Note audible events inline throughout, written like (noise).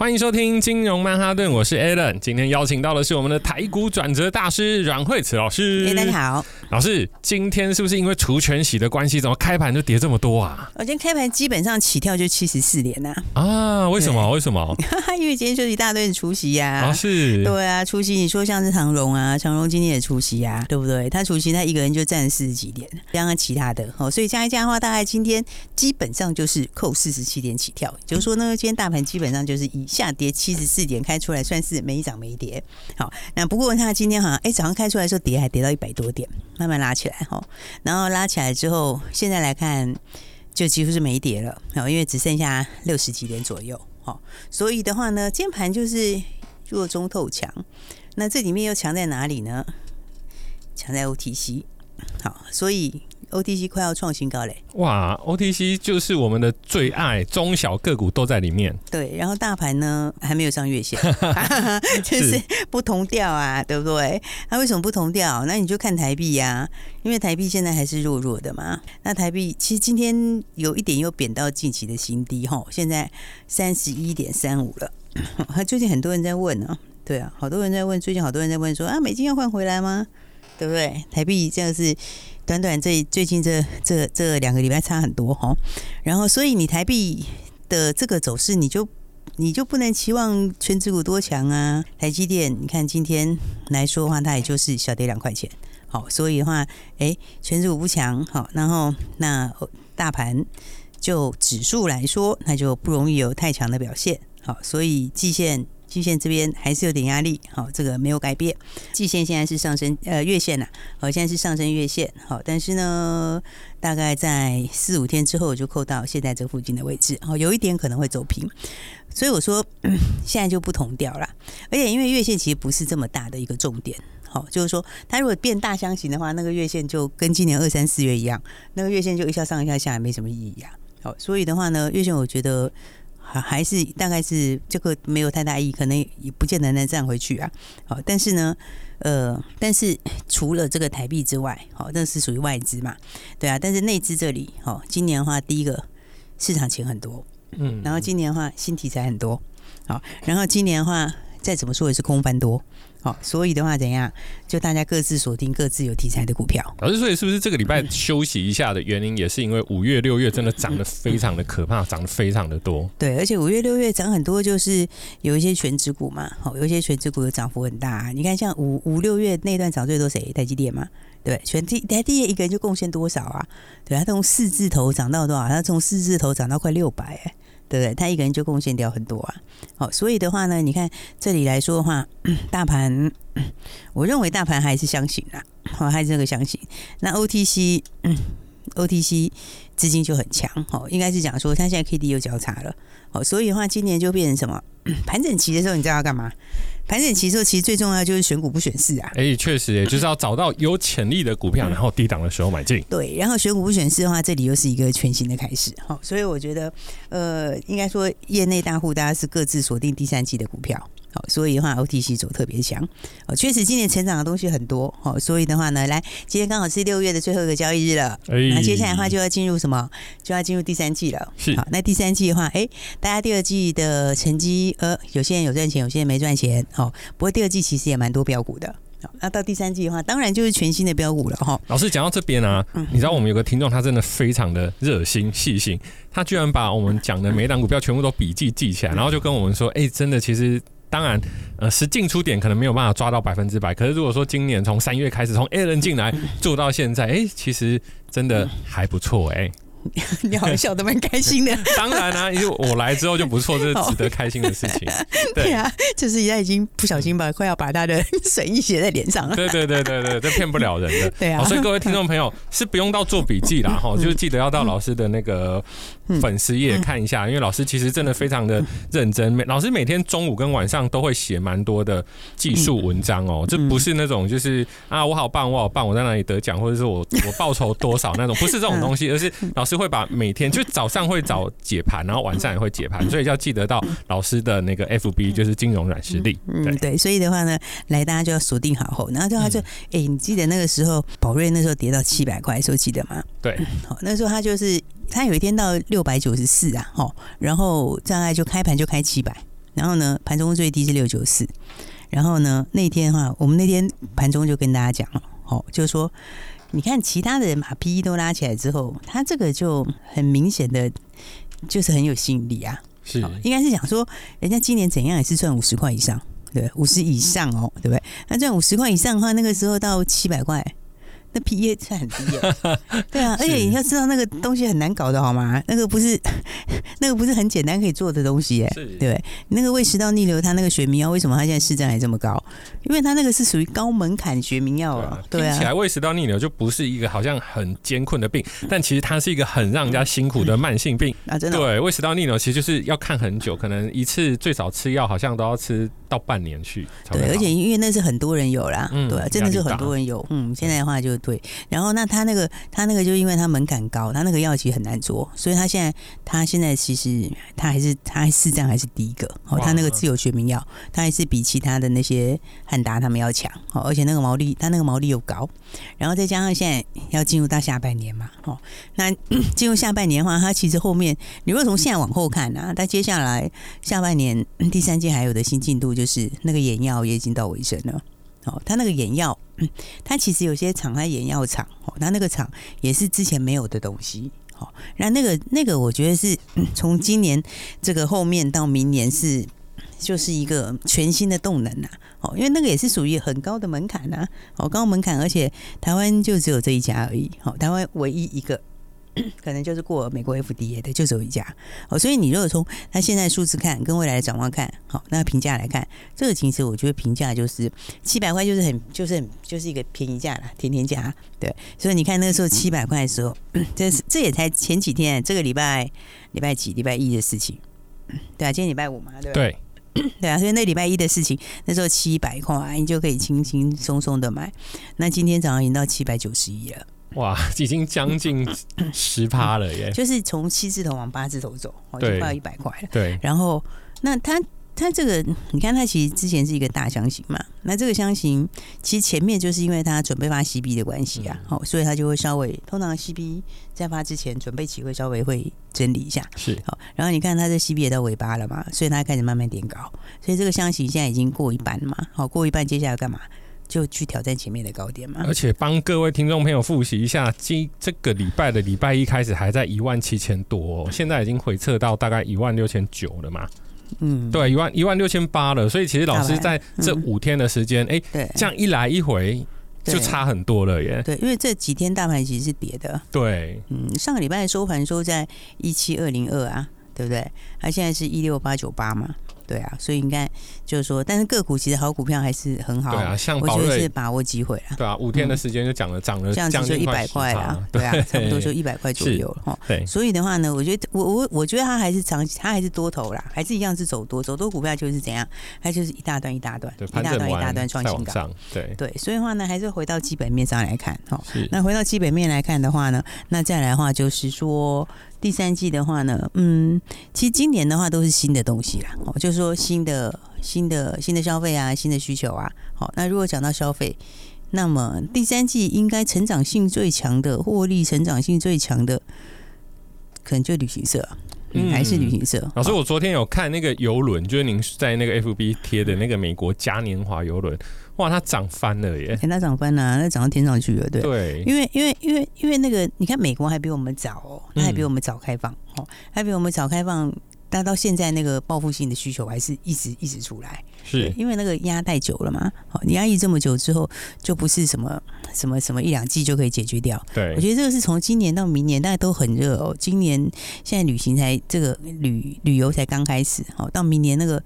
欢迎收听金融曼哈顿，我是 Alan。今天邀请到的是我们的台股转折大师阮慧慈老师。大家好，老师，今天是不是因为除权息的关系，怎么开盘就跌这么多啊？我今天开盘基本上起跳就七十四点呐。啊，为什么？为什么？(laughs) 因为今天就是一大堆的除息呀。啊，是。对啊，除息，你说像是长荣啊，长荣今天也除息呀，对不对？他除息，他一个人就占四十几点，加上其他的，哦，所以加一加的话，大概今天基本上就是扣四十七点起跳。就是说呢，今天大盘基本上就是以下跌七十。四点开出来算是没涨没跌，好，那不过他今天好像哎早上开出来的时候跌还跌到一百多点，慢慢拉起来哈，然后拉起来之后，现在来看就几乎是没跌了，好，因为只剩下六十几点左右，好，所以的话呢，今天盘就是弱中透强，那这里面又强在哪里呢？强在 OTC，好，所以。OTC 快要创新高嘞！哇，OTC 就是我们的最爱，中小个股都在里面。对，然后大盘呢还没有上月线，(laughs) (laughs) 就是不同调啊，对不对？它、啊、为什么不同调？那你就看台币呀、啊，因为台币现在还是弱弱的嘛。那台币其实今天有一点又贬到近期的新低哈，现在三十一点三五了。(clears throat) 最近很多人在问呢、啊，对啊，好多人在问，最近好多人在问说啊，美金要换回来吗？对不对？台币这样是。短短这最近这这这两个礼拜差很多哈，然后所以你台币的这个走势，你就你就不能期望全指股多强啊。台积电，你看今天来说的话，它也就是小跌两块钱，好，所以的话，哎，全指股不强，好，然后那大盘就指数来说，那就不容易有太强的表现，好，所以季线。季线这边还是有点压力，好，这个没有改变。季线现在是上升，呃，月线呐，好，现在是上升月线，好，但是呢，大概在四五天之后就扣到现在这附近的位置，好，有一点可能会走平，所以我说 (clears throat) 现在就不同调了。而且因为月线其实不是这么大的一个重点，好，就是说它如果变大箱型的话，那个月线就跟今年二三四月一样，那个月线就一下上一下下，没什么意义啊。好，所以的话呢，月线我觉得。还是大概是这个没有太大意义，可能也不见得能站回去啊。好，但是呢，呃，但是除了这个台币之外，好，那是属于外资嘛，对啊。但是内资这里，好，今年的话，第一个市场钱很多，嗯，然后今年的话，新题材很多，好，然后今年的话，再怎么说也是空翻多。好，所以的话怎样？就大家各自锁定各自有题材的股票。老师，所以是不是这个礼拜休息一下的原因，也是因为五月、六月真的涨得非常的可怕，涨得非常的多。对，而且五月、六月涨很多，就是有一些全指股嘛。好，有一些全指股的涨幅很大。你看，像五五六月那段涨最多谁？台积电嘛。对，全体台积电一个人就贡献多少啊？对，他从四字头涨到多少？他从四字头涨到快六百哎。对不对？他一个人就贡献掉很多啊。好，所以的话呢，你看这里来说的话，(clears throat) 大盘，(clears throat) 我认为大盘还是相信啦，好，还是这个相信。那 OTC，嗯，OTC 资金就很强，好，应该是讲说他现在 KD 又交叉了，好，所以的话今年就变成什么？(clears throat) 盘整期的时候，你知道要干嘛？盘整期的时候，其实最重要就是选股不选市啊。哎，确实，(laughs) 也就是要找到有潜力的股票，然后低档的时候买进。对，然后选股不选市的话，这里又是一个全新的开始。好，所以我觉得，呃，应该说业内大户大家是各自锁定第三季的股票。好，所以的话，OTC 走特别强。哦，确实今年成长的东西很多。好，所以的话呢，来，今天刚好是六月的最后一个交易日了。那、欸、接下来的话就要进入什么？就要进入第三季了。是。好，那第三季的话，哎、欸，大家第二季的成绩，呃，有些人有赚钱，有些人没赚钱。好，不过第二季其实也蛮多标股的。好，那到第三季的话，当然就是全新的标股了。哈，老师讲到这边啊，你知道我们有个听众，他真的非常的热心细心，他居然把我们讲的每档股票全部都笔记记起来，然后就跟我们说，哎、欸，真的，其实。当然，呃，实进出点可能没有办法抓到百分之百。可是如果说今年从三月开始，从 A 人进来做到现在，哎、欸，其实真的还不错，哎、欸。你好像笑得蛮开心的。(laughs) 当然啊，因为我来之后就不错，这是值得开心的事情。(laughs) 对，对啊，就是他已经不小心把快要把他的损益写在脸上了。对对对对对，这骗不了人的。(laughs) 对啊，所以各位听众朋友是不用到做笔记啦，哈，就是记得要到老师的那个粉丝页看一下，因为老师其实真的非常的认真。每老师每天中午跟晚上都会写蛮多的技术文章哦，这不是那种就是啊我好棒我好棒我在哪里得奖或者是我 (laughs) 我报酬多少那种，不是这种东西，而是老师。会把每天就早上会早解盘，然后晚上也会解盘，所以要记得到老师的那个 FB，就是金融软实力。嗯，对，所以的话呢，来大家就要锁定好后，然后就他就，哎、你记得那个时候宝瑞那时候跌到七百块，时候记得吗？对，好，那时候他就是他有一天到六百九十四啊，哦，然后大概就开盘就开七百，然后呢，盘中最低是六九四，然后呢，那天的话，我们那天盘中就跟大家讲了，哦，就是说。你看其他的人把 PE 都拉起来之后，他这个就很明显的，就是很有吸引力啊。是，应该是讲说，人家今年怎样也是赚五十块以上，对，五十以上哦，对不对？那赚五十块以上的话，那个时候到七百块。那 PE 算很低耶，(laughs) 对啊，而且你要知道那个东西很难搞的好吗？那个不是，(laughs) 那个不是很简单可以做的东西耶，对，那个胃食道逆流，它那个学名药为什么它现在市占还这么高？因为它那个是属于高门槛学名药啊。对啊，听起来胃食道逆流就不是一个好像很艰困的病，但其实它是一个很让人家辛苦的慢性病啊，真的。对，胃食道逆流其实就是要看很久，可能一次最少吃药好像都要吃到半年去。对，而且因为那是很多人有啦，嗯对，真的是很多人有。嗯，现在的话就。对，然后那他那个他那个就因为他门槛高，他那个药其实很难做，所以他现在他现在其实他还是他市占还是第一个哦，他那个自有学名药，他还是比其他的那些汉达他们要强哦，而且那个毛利他那个毛利又高，然后再加上现在要进入到下半年嘛哦，那 (coughs) 进入下半年的话，他其实后面你如果从现在往后看啊，他接下来下半年第三季还有的新进度就就是那个眼药也已经到尾声了。哦，他那个眼药，(clears throat) 他其实有些厂，他眼药厂，哦，他那个厂也是之前没有的东西，哦，那那个那个，我觉得是 (clears throat) 从今年这个后面到明年是就是一个全新的动能呐，哦，因为那个也是属于很高的门槛呐，哦，高门槛，而且台湾就只有这一家而已，哦，台湾唯一一个。(clears throat) 可能就是过美国 FDA 的，就只有一家哦。所以你如果从它现在数字看，跟未来的展望看，好，那评价来看，这个其实我觉得评价就是七百块，就是很就是很就是一个便宜价了，甜甜价。对，所以你看那个时候七百块的时候，(clears throat) 这是这也才前几天，这个礼拜礼拜几礼拜一的事情，对啊，今天礼拜五嘛，对对 (clears throat) 对啊，所以那礼拜一的事情，那时候七百块你就可以轻轻松松的买，那今天早上已经到七百九十一了。哇，已经将近十趴了耶！(laughs) 就是从七字头往八字头走，哦，就快要一百块了。对，然后那它它这个，你看它其实之前是一个大箱型嘛，那这个箱型其实前面就是因为它准备发 CB 的关系啊，好，所以它就会稍微通常 CB 在发之前准备期会稍微会整理一下，是好。然后你看它这 CB 也到尾巴了嘛，所以它开始慢慢点高，所以这个箱型现在已经过一半了嘛，好，过一半，接下来干嘛？就去挑战前面的高点嘛，而且帮各位听众朋友复习一下，今这个礼拜的礼拜一开始还在一万七千多，哦，现在已经回撤到大概一万六千九了嘛。嗯，对，一万一万六千八了。所以其实老师在这五天的时间，哎，对，这样一来一回就差很多了耶。对，因为这几天大盘其实是跌的。对，嗯，上个礼拜的收盘收在一七二零二啊，对不对？它现在是一六八九八嘛。对啊，所以应该就是说，但是个股其实好股票还是很好。对啊，像我觉得是把握机会啊。对啊，五天的时间就涨了，涨了，这样子就一百块啦。对啊，(laughs) 差不多就一百块左右了哈。对，所以的话呢，我觉得我我我觉得它还是长期，它还是多头啦，还是一样是走多，走多股票就是怎样，它就是一大段一大段，一大段一大段创新高。对对，所以的话呢，还是回到基本面上来看哈。那回到基本面来看的话呢，那再来的话就是说。第三季的话呢，嗯，其实今年的话都是新的东西啦，哦，就是说新的、新的、新的消费啊，新的需求啊，好，那如果讲到消费，那么第三季应该成长性最强的、获利成长性最强的，可能就旅行社。嗯，还是旅行社。老师，我昨天有看那个游轮，就是您在那个 FB 贴的那个美国嘉年华游轮，哇，它涨翻了耶！它涨翻了，那涨到天上去了，对。对，因为因为因为因为那个，你看美国还比我们早哦，它还比我们早开放哦，还比我们早开放。但到现在，那个报复性的需求还是一直一直出来，是因为那个压太久了嘛？好，你压抑这么久之后，就不是什么什么什么一两季就可以解决掉。对，我觉得这个是从今年到明年，大家都很热哦。今年现在旅行才这个旅旅游才刚开始，好，到明年那个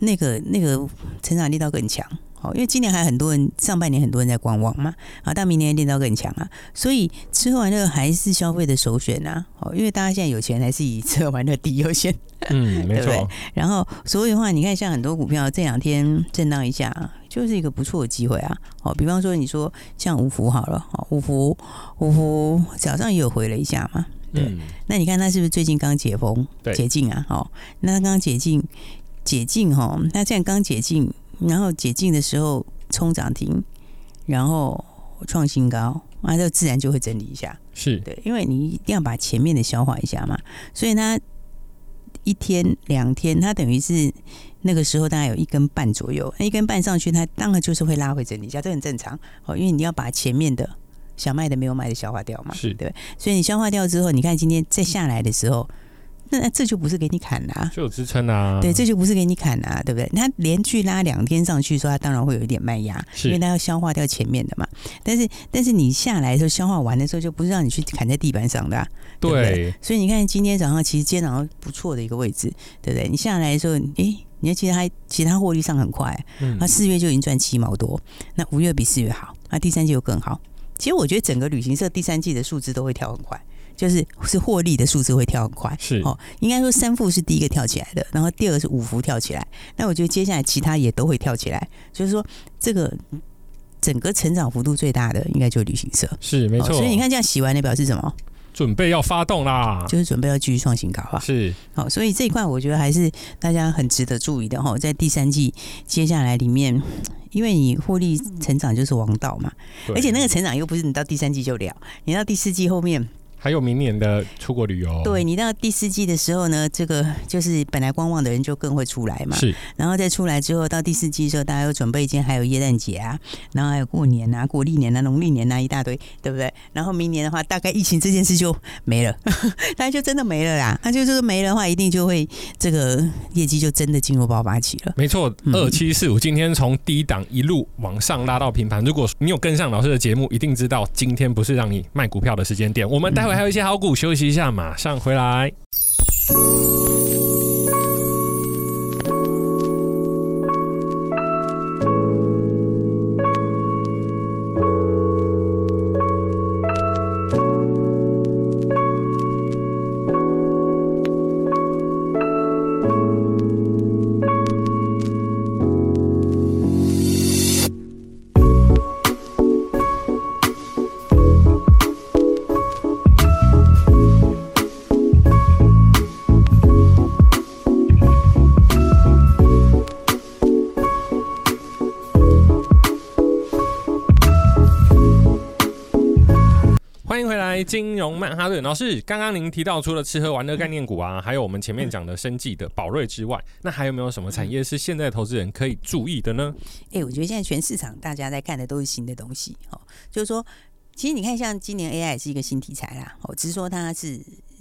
那个那个成长力道更强。哦，因为今年还很多人，上半年很多人在观望嘛，啊，到明年练到更强啊，所以吃喝玩乐还是消费的首选啊。哦，因为大家现在有钱，还是以吃喝玩乐第一优先。嗯，没 (laughs) 错。对对？然后，所以的话，你看，像很多股票这两天震荡一下，就是一个不错的机会啊。哦，比方说，你说像五福好了，哦，五福五福早上也有回了一下嘛。对，嗯、那你看他是不是最近刚解封、对解禁啊？哦，那他刚解禁，解禁哈，那这样刚解禁，然后解禁的时候冲涨停，然后创新高，那就自然就会整理一下。是对，因为你一定要把前面的消化一下嘛，所以它一天两天，它等于是那个时候大概有一根半左右，那一根半上去，它当然就是会拉回整理一下，这很正常哦，因为你要把前面的想卖的没有卖的消化掉嘛，是对，所以你消化掉之后，你看今天再下来的时候。那这就不是给你砍啦，就有支撑啊。对，这就不是给你砍啊，对不对？它连续拉两天上去，说它当然会有一点卖压，因为它要消化掉前面的嘛。但是，但是你下来的时候，消化完的时候，就不是让你去砍在地板上的，对不对？所以你看今天早上，其实今天早上不错的一个位置，对不对？你下来的时候，诶，你看，其实它其他获利上很快，那四月就已经赚七毛多，那五月比四月好，那第三季又更好。其实我觉得整个旅行社第三季的数字都会跳很快。就是是获利的数字会跳很快，是。哦，应该说三富是第一个跳起来的，然后第二个是五福跳起来，那我觉得接下来其他也都会跳起来，就是说这个整个成长幅度最大的应该就是旅行社，是没错，所以你看这样洗完的表示什么？准备要发动啦，就是准备要继续创新高啊，是。好，所以这一块我觉得还是大家很值得注意的哈，在第三季接下来里面，因为你获利成长就是王道嘛，而且那个成长又不是你到第三季就了，你到第四季后面。还有明年的出国旅游，对，你到第四季的时候呢，这个就是本来观望的人就更会出来嘛。是，然后再出来之后，到第四季的时候，大家又准备一件，还有耶诞节啊，然后还有过年啊、国历年啊、农历年啊一大堆，对不对？然后明年的话，大概疫情这件事就没了，(laughs) 大家就真的没了啦。那就这个没了的话，一定就会这个业绩就真的进入爆发期了。没错，二七四五今天从低档一路往上拉到平盘。如果你有跟上老师的节目，一定知道今天不是让你卖股票的时间点。我们待会。还有一些好股，休息一下，马上回来。金融曼哈顿老师，刚刚您提到除了吃喝玩乐概念股啊，还有我们前面讲的生技的宝瑞之外，那还有没有什么产业是现在投资人可以注意的呢？哎、我觉得现在全市场大家在看的都是新的东西哦，就是说，其实你看，像今年 AI 是一个新题材啦，哦，只是说它是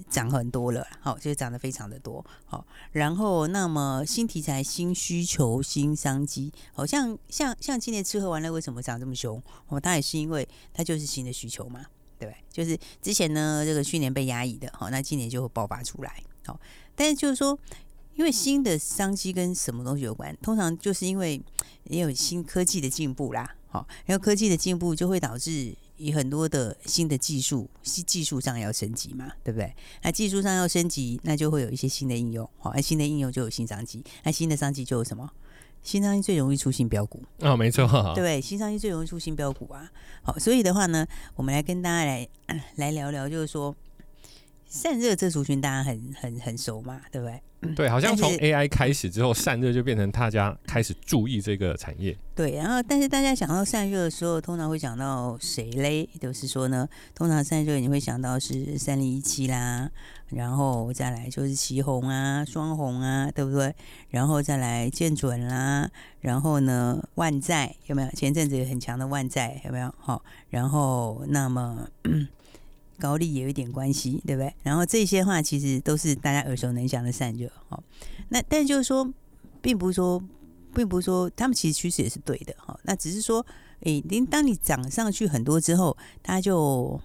涨很多了，好，就是涨得非常的多，好，然后那么新题材、新需求、新商机，好像像像今年吃喝玩乐为什么涨这么凶？哦，它也是因为它就是新的需求嘛。对，就是之前呢，这个去年被压抑的，好，那今年就会爆发出来，好，但是就是说，因为新的商机跟什么东西有关？通常就是因为也有新科技的进步啦，好，然后科技的进步就会导致以很多的新的技术，新技术上要升级嘛，对不对？那技术上要升级，那就会有一些新的应用，好，那新的应用就有新商机，那新的商机就有什么？新商机最容易出新标股哦，没错，(laughs) 对，新商机最容易出新标股啊。好，所以的话呢，我们来跟大家来来聊聊，就是说散热这族群大家很很很熟嘛，对不对？对，好像从 AI 开始之后，散热就变成大家开始注意这个产业。对，然后但是大家想到散热的时候，通常会想到谁嘞？就是说呢，通常散热你会想到是三零一七啦，然后再来就是旗红啊、双红啊，对不对？然后再来建准啦，然后呢万载有没有？前阵子有很强的万载有没有？好，然后那么。高利也有一点关系，对不对？然后这些话其实都是大家耳熟能详的散热，哈。那但就是说，并不是说，并不是说他们其实趋势也是对的，哈。那只是说，诶，您当你涨上去很多之后，它就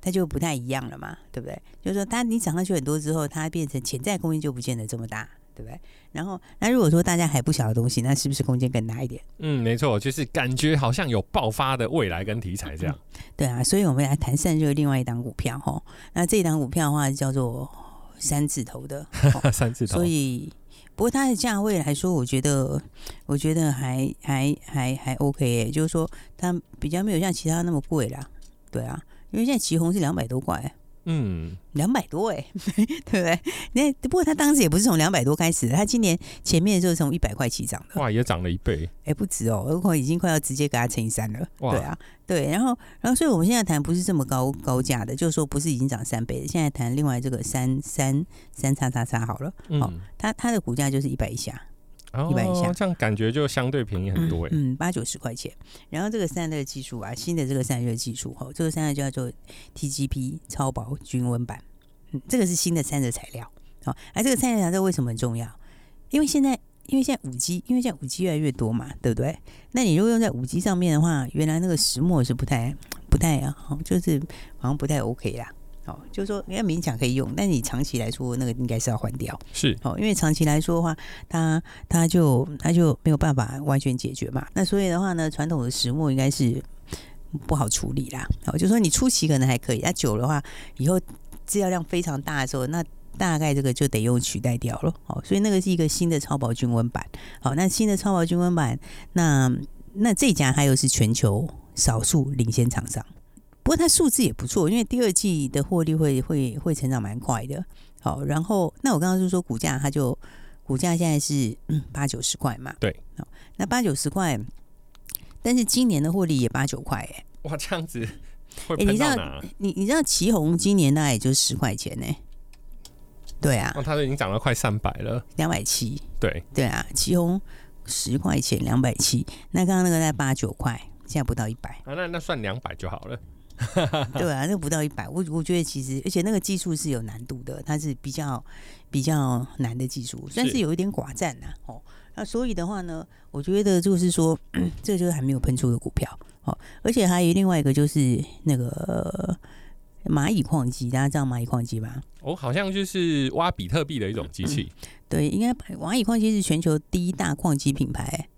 它就不太一样了嘛，对不对？就是说，它你涨上去很多之后，它变成潜在空间就不见得这么大。对不对？然后，那如果说大家还不晓得东西，那是不是空间更大一点？嗯，没错，就是感觉好像有爆发的未来跟题材这样。嗯、对啊，所以我们来谈散热另外一档股票哈。那这一档股票的话叫做三字头的，(laughs) 三字头。所以，不过它的价位来说，我觉得，我觉得还还还还 OK 耶，就是说它比较没有像其他那么贵啦。对啊，因为现在旗红是两百多块。嗯，两百多哎、欸，(laughs) 对不对？那不过他当时也不是从两百多开始，他今年前面就是从一百块起涨的，哇，也涨了一倍，哎、欸，不止哦，如果已经快要直接给他乘以三了，哇对啊，对，然后然后所以我们现在谈不是这么高高价的，就是说不是已经涨三倍的，现在谈另外这个三三三叉叉叉好了，嗯、哦，它它的股价就是一百以下。一般以下，这样感觉就相对便宜很多哎。嗯，八九十块钱。然后这个散热技术啊，新的这个散热技术哈，这个散热就叫做 TGP 超薄均温板。嗯，这个是新的散热材料。好，而这个散热材料为什么很重要？因为现在，因为现在五 G，因为现在五 G 越来越多嘛，对不对？那你如果用在五 G 上面的话，原来那个石墨是不太不太啊，就是好像不太 OK 啦。哦，就是说，人家勉强可以用，但你长期来说，那个应该是要换掉。是哦，因为长期来说的话，它它就它就没有办法完全解决嘛。那所以的话呢，传统的石墨应该是不好处理啦。哦，就是说你初期可能还可以，那久的话，以后制造量非常大的时候，那大概这个就得用取代掉了。哦，所以那个是一个新的超薄均温板。好，那新的超薄均温板，那那这家还有是全球少数领先厂商。不过它数字也不错，因为第二季的获利会会会成长蛮快的。好，然后那我刚刚就说股价，它就股价现在是八九十块嘛。对，好，那八九十块，但是今年的获利也八九块，哎，哇，这样子你知道你你知道旗红今年大概也就十块钱呢？对啊，它都已经涨了快三百了，两百七。对对啊，旗红十块钱，两百七。那刚刚那个在八九块，现在不到一百啊，那那算两百就好了。(laughs) 对啊，那不到一百，我我觉得其实，而且那个技术是有难度的，它是比较比较难的技术，算是有一点寡占呐。哦，那所以的话呢，我觉得就是说，(clears throat) 这就是还没有喷出的股票。哦，而且还有另外一个就是那个蚂蚁矿机，大家知道蚂蚁矿机吧？哦，好像就是挖比特币的一种机器。对，应该蚂蚁矿机是全球第一大矿机品牌。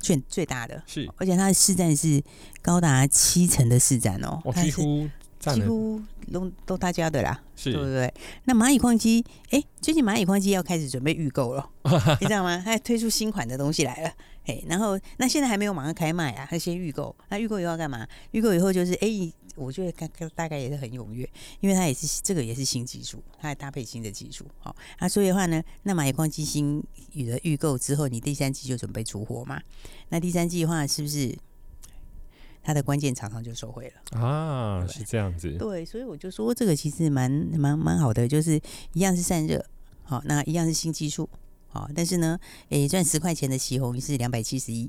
最最大的是，而且它的市占是高达七成的市占哦，哦，几乎几乎都都他家的啦，是对不对？那蚂蚁矿机，哎，最近蚂蚁矿机要开始准备预购了，(laughs) 你知道吗？它推出新款的东西来了，哎，然后那现在还没有马上开卖啊，它先预购，那预购以后要干嘛？预购以后就是哎。我觉得大大概也是很踊跃，因为它也是这个也是新技术，它还搭配新的技术，好啊，所以的话呢，那蚂蚁矿机新宇的预购之后，你第三季就准备出货嘛？那第三季的话，是不是它的关键厂商就收回了啊？是这样子，对，所以我就说这个其实蛮蛮蛮好的，就是一样是散热，好，那一样是新技术，好，但是呢，诶，赚十块钱的奇鋐是两百七十一，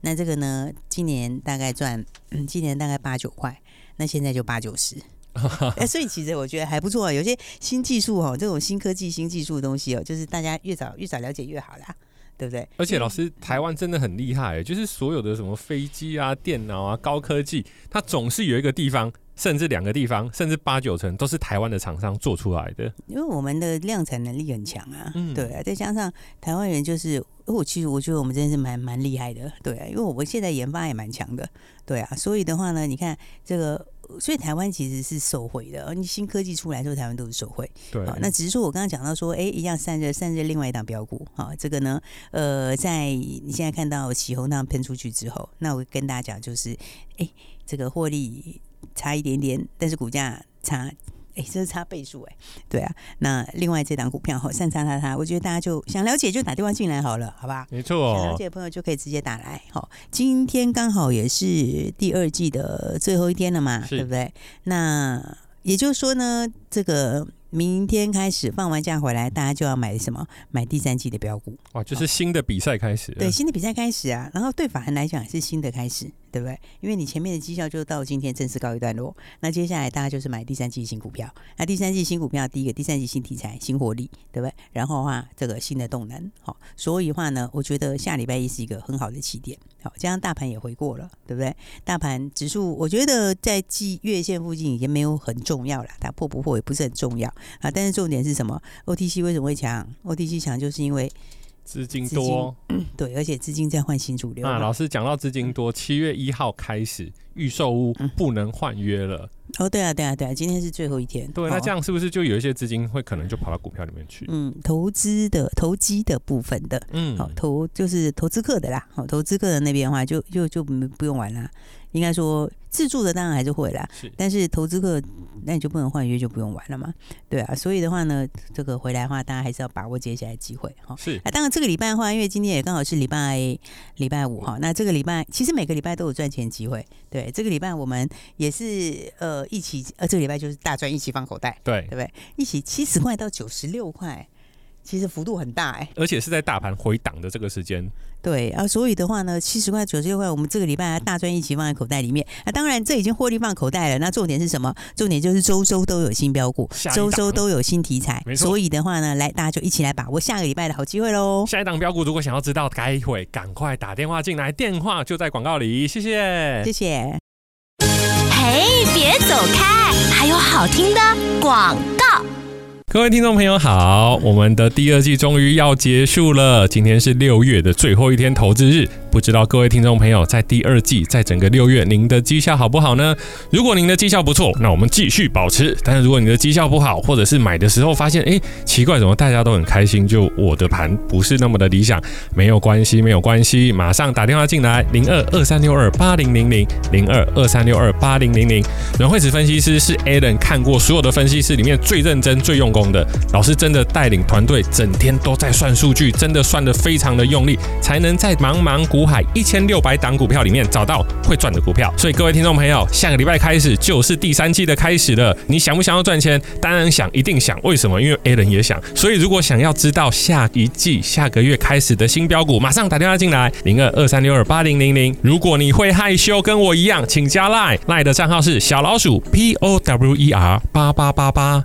那这个呢，今年大概赚，嗯，今年大概八九块。那现在就八九十，(laughs) 哎，所以其实我觉得还不错啊。有些新技术哦，这种新科技、新技术的东西哦，就是大家越早越早了解越好啦，对不对？而且老师，台湾真的很厉害，就是所有的什么飞机啊、电脑啊、高科技，它总是有一个地方，甚至两个地方，甚至八九成都是台湾的厂商做出来的。因为我们的量产能力很强啊，对啊，再加上台湾人就是，我其实我觉得我们真的是蛮蛮厉害的，对啊，因为我们现在研发也蛮强的。对啊，所以的话呢，你看这个，所以台湾其实是受惠的。你新科技出来之后，台湾都是受惠。对，那只是说我刚刚讲到说，哎，一样散热，散热另外一档标股，好，这个呢，呃，在你现在看到起红那样喷出去之后，那我跟大家讲就是，哎，这个获利差一点点，但是股价差。(laughs) 哎，这是差倍数哎，对啊。那另外这档股票哈，三叉叉叉，我觉得大家就想了解就打电话进来好了，好吧？没错哦。想了解的朋友就可以直接打来。好，今天刚好也是第二季的最后一天了嘛，对不对？那也就是说呢，这个。明天开始放完假回来，大家就要买什么？买第三季的标股哇，就是新的比赛开始。对，新的比赛开始啊。然后对法人来讲也是新的开始，对不对？因为你前面的绩效就到今天正式告一段落。那接下来大家就是买第三季新股票。那第三季新股票，第一个第三季新题材、新活力，对不对？然后的话，这个新的动能，好，所以的话呢，我觉得下礼拜一是一个很好的起点。好，这样大盘也回过了，对不对？大盘指数，我觉得在季月线附近已经没有很重要了，它破不破也不是很重要。啊，但是重点是什么？OTC 为什么会强？OTC 强就是因为资金多，对，而且资金在换新主流。那，老师讲到资金多，七月一号开始预售屋不能换约了。哦，对啊，对啊，对啊，今天是最后一天。对，那这样是不是就有一些资金会可能就跑到股票里面去？嗯，投资的投机的部分的，嗯，好投就是投资客的啦。好，投资客的那边的话就，就就就不用玩啦。应该说自住的当然还是会啦，是，但是投资客那你就不能换约，就不用玩了嘛，对啊，所以的话呢，这个回来的话，大家还是要把握接下来的机会哈。是啊，当然这个礼拜的话，因为今天也刚好是礼拜礼拜五哈，那这个礼拜其实每个礼拜都有赚钱机会，对，这个礼拜我们也是呃一起呃这个礼拜就是大专一起放口袋，对，对不对？一起七十块到九十六块。其实幅度很大哎、欸，而且是在大盘回档的这个时间。对啊，所以的话呢，七十块、九十六块，我们这个礼拜大赚一起放在口袋里面。啊，当然这已经获利放口袋了。那重点是什么？重点就是周周都有新标股，周周都有新题材。所以的话呢，来大家就一起来把握下个礼拜的好机会喽。下一档标股，如果想要知道，待会赶快打电话进来，电话就在广告里。谢谢，谢谢。嘿，别走开，还有好听的广告。各位听众朋友好，我们的第二季终于要结束了，今天是六月的最后一天投资日。不知道各位听众朋友在第二季，在整个六月，您的绩效好不好呢？如果您的绩效不错，那我们继续保持；但是如果你的绩效不好，或者是买的时候发现，哎，奇怪，怎么大家都很开心，就我的盘不是那么的理想，没有关系，没有关系，马上打电话进来，零二二三六二八零零零，零二二三六二八零零零。阮惠慈分析师是 Alan 看过所有的分析师里面最认真、最用功的老师，真的带领团队整天都在算数据，真的算得非常的用力，才能在茫茫股。股海一千六百档股票里面找到会赚的股票，所以各位听众朋友，下个礼拜开始就是第三季的开始了。你想不想要赚钱？当然想，一定想。为什么？因为 A 人也想。所以如果想要知道下一季、下个月开始的新标股，马上打电话进来，零二二三六二八零零零。如果你会害羞，跟我一样，请加 Line，Line 的账号是小老鼠 P O W E R 八八八八。